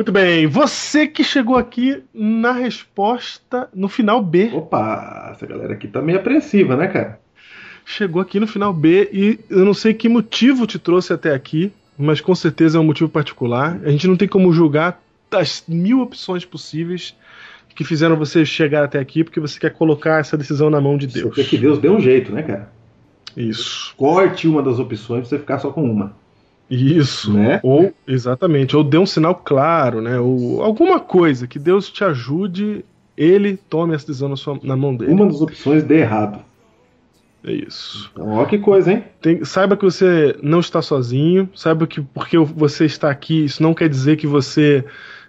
Muito bem, você que chegou aqui na resposta no final B. Opa, essa galera aqui tá meio apreensiva, né, cara? Chegou aqui no final B e eu não sei que motivo te trouxe até aqui, mas com certeza é um motivo particular. A gente não tem como julgar as mil opções possíveis que fizeram você chegar até aqui, porque você quer colocar essa decisão na mão de Deus. Porque que Deus deu um jeito, né, cara? Isso. Corte uma das opções pra você ficar só com uma. Isso. Né? Ou, exatamente, ou dê um sinal claro, né? Ou alguma coisa que Deus te ajude, ele tome essa decisão na, sua, na mão dele. Uma das opções dê errado. É isso. Então, ó que coisa, hein? Tem- saiba que você não está sozinho, saiba que porque você está aqui, isso não quer dizer que você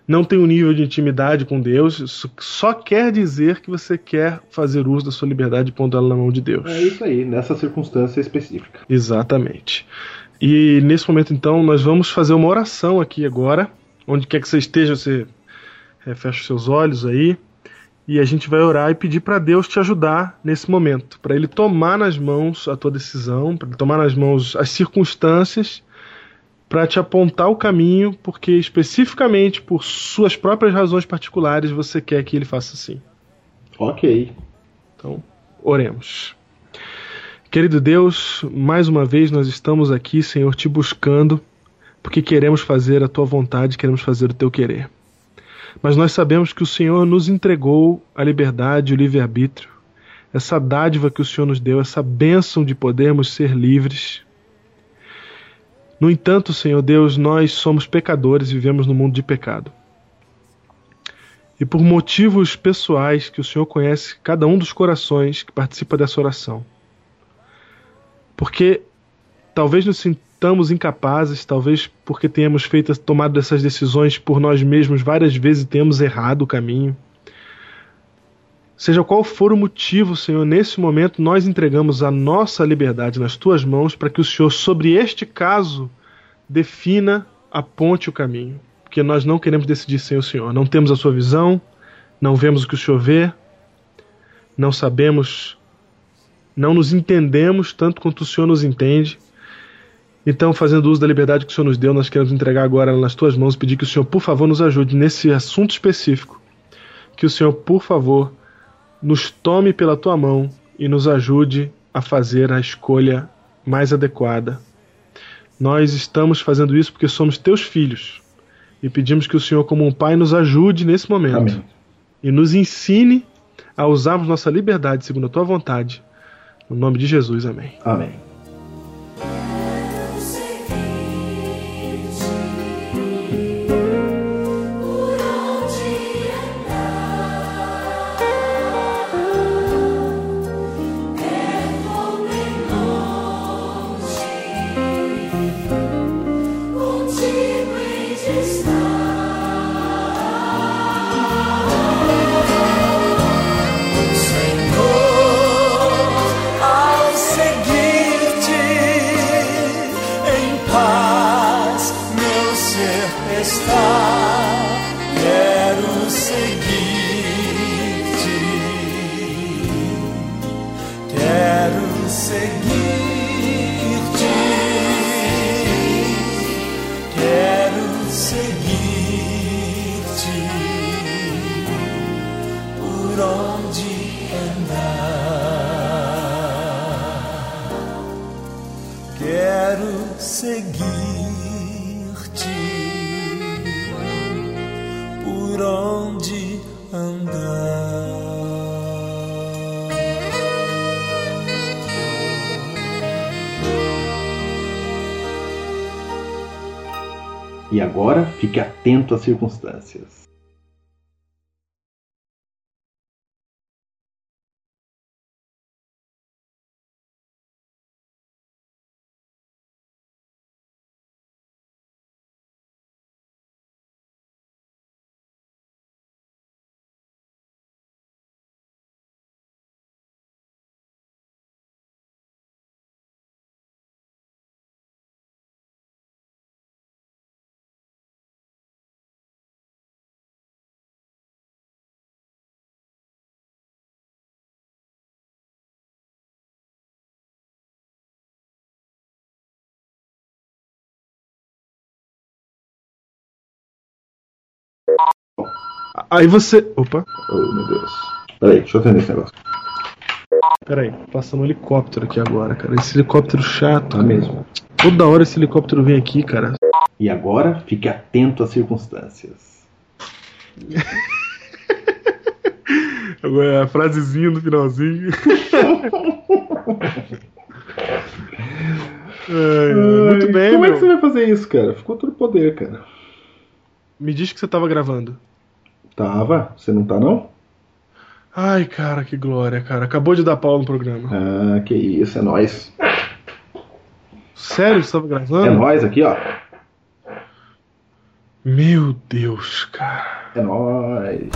não tem um nível de intimidade com Deus, isso só quer dizer que você quer fazer uso da sua liberdade pondo ela na mão de Deus. É isso aí, nessa circunstância específica. Exatamente. E nesse momento, então, nós vamos fazer uma oração aqui agora. Onde quer que você esteja, você eh, fecha os seus olhos aí. E a gente vai orar e pedir para Deus te ajudar nesse momento. Para Ele tomar nas mãos a tua decisão, para Ele tomar nas mãos as circunstâncias, para te apontar o caminho, porque especificamente por suas próprias razões particulares você quer que Ele faça assim. Ok. Então, oremos. Querido Deus, mais uma vez nós estamos aqui, Senhor, te buscando, porque queremos fazer a tua vontade, queremos fazer o teu querer. Mas nós sabemos que o Senhor nos entregou a liberdade, o livre-arbítrio, essa dádiva que o Senhor nos deu, essa bênção de podermos ser livres. No entanto, Senhor Deus, nós somos pecadores e vivemos no mundo de pecado. E por motivos pessoais que o Senhor conhece cada um dos corações que participa dessa oração. Porque talvez nos sintamos incapazes, talvez porque tenhamos feito tomado essas decisões por nós mesmos várias vezes e tenhamos errado o caminho. Seja qual for o motivo, Senhor, nesse momento nós entregamos a nossa liberdade nas tuas mãos para que o Senhor, sobre este caso, defina, aponte o caminho. Porque nós não queremos decidir sem o Senhor. Não temos a sua visão, não vemos o que o Senhor vê, não sabemos, não nos entendemos tanto quanto o Senhor nos entende. Então, fazendo uso da liberdade que o Senhor nos deu, nós queremos entregar agora nas tuas mãos, pedir que o Senhor, por favor, nos ajude nesse assunto específico. Que o Senhor, por favor, nos tome pela tua mão e nos ajude a fazer a escolha mais adequada. Nós estamos fazendo isso porque somos teus filhos e pedimos que o Senhor, como um pai, nos ajude nesse momento Amém. e nos ensine a usarmos nossa liberdade segundo a tua vontade. No nome de Jesus, amém. Amém. Está. Quero seguir-te, quero seguir-te, quero seguir-te por onde andar. Quero seguir-te onde andar. E agora, fique atento às circunstâncias. Aí você. Opa, Oh, meu Deus. Peraí, deixa eu atender esse negócio. peraí. Passando um helicóptero aqui agora, cara. Esse helicóptero chato. Tá mesmo. Toda hora esse helicóptero vem aqui, cara. E agora, fique atento às circunstâncias. Agora a frasezinha no finalzinho. Ai, muito Ai, bem, Como é meu. que você vai fazer isso, cara? Ficou todo poder, cara. Me diz que você tava gravando. Tava? Você não tá, não? Ai, cara, que glória, cara. Acabou de dar pau no programa. Ah, que isso, é nóis. Sério, você tava É gravando? nóis aqui, ó. Meu Deus, cara. É nóis.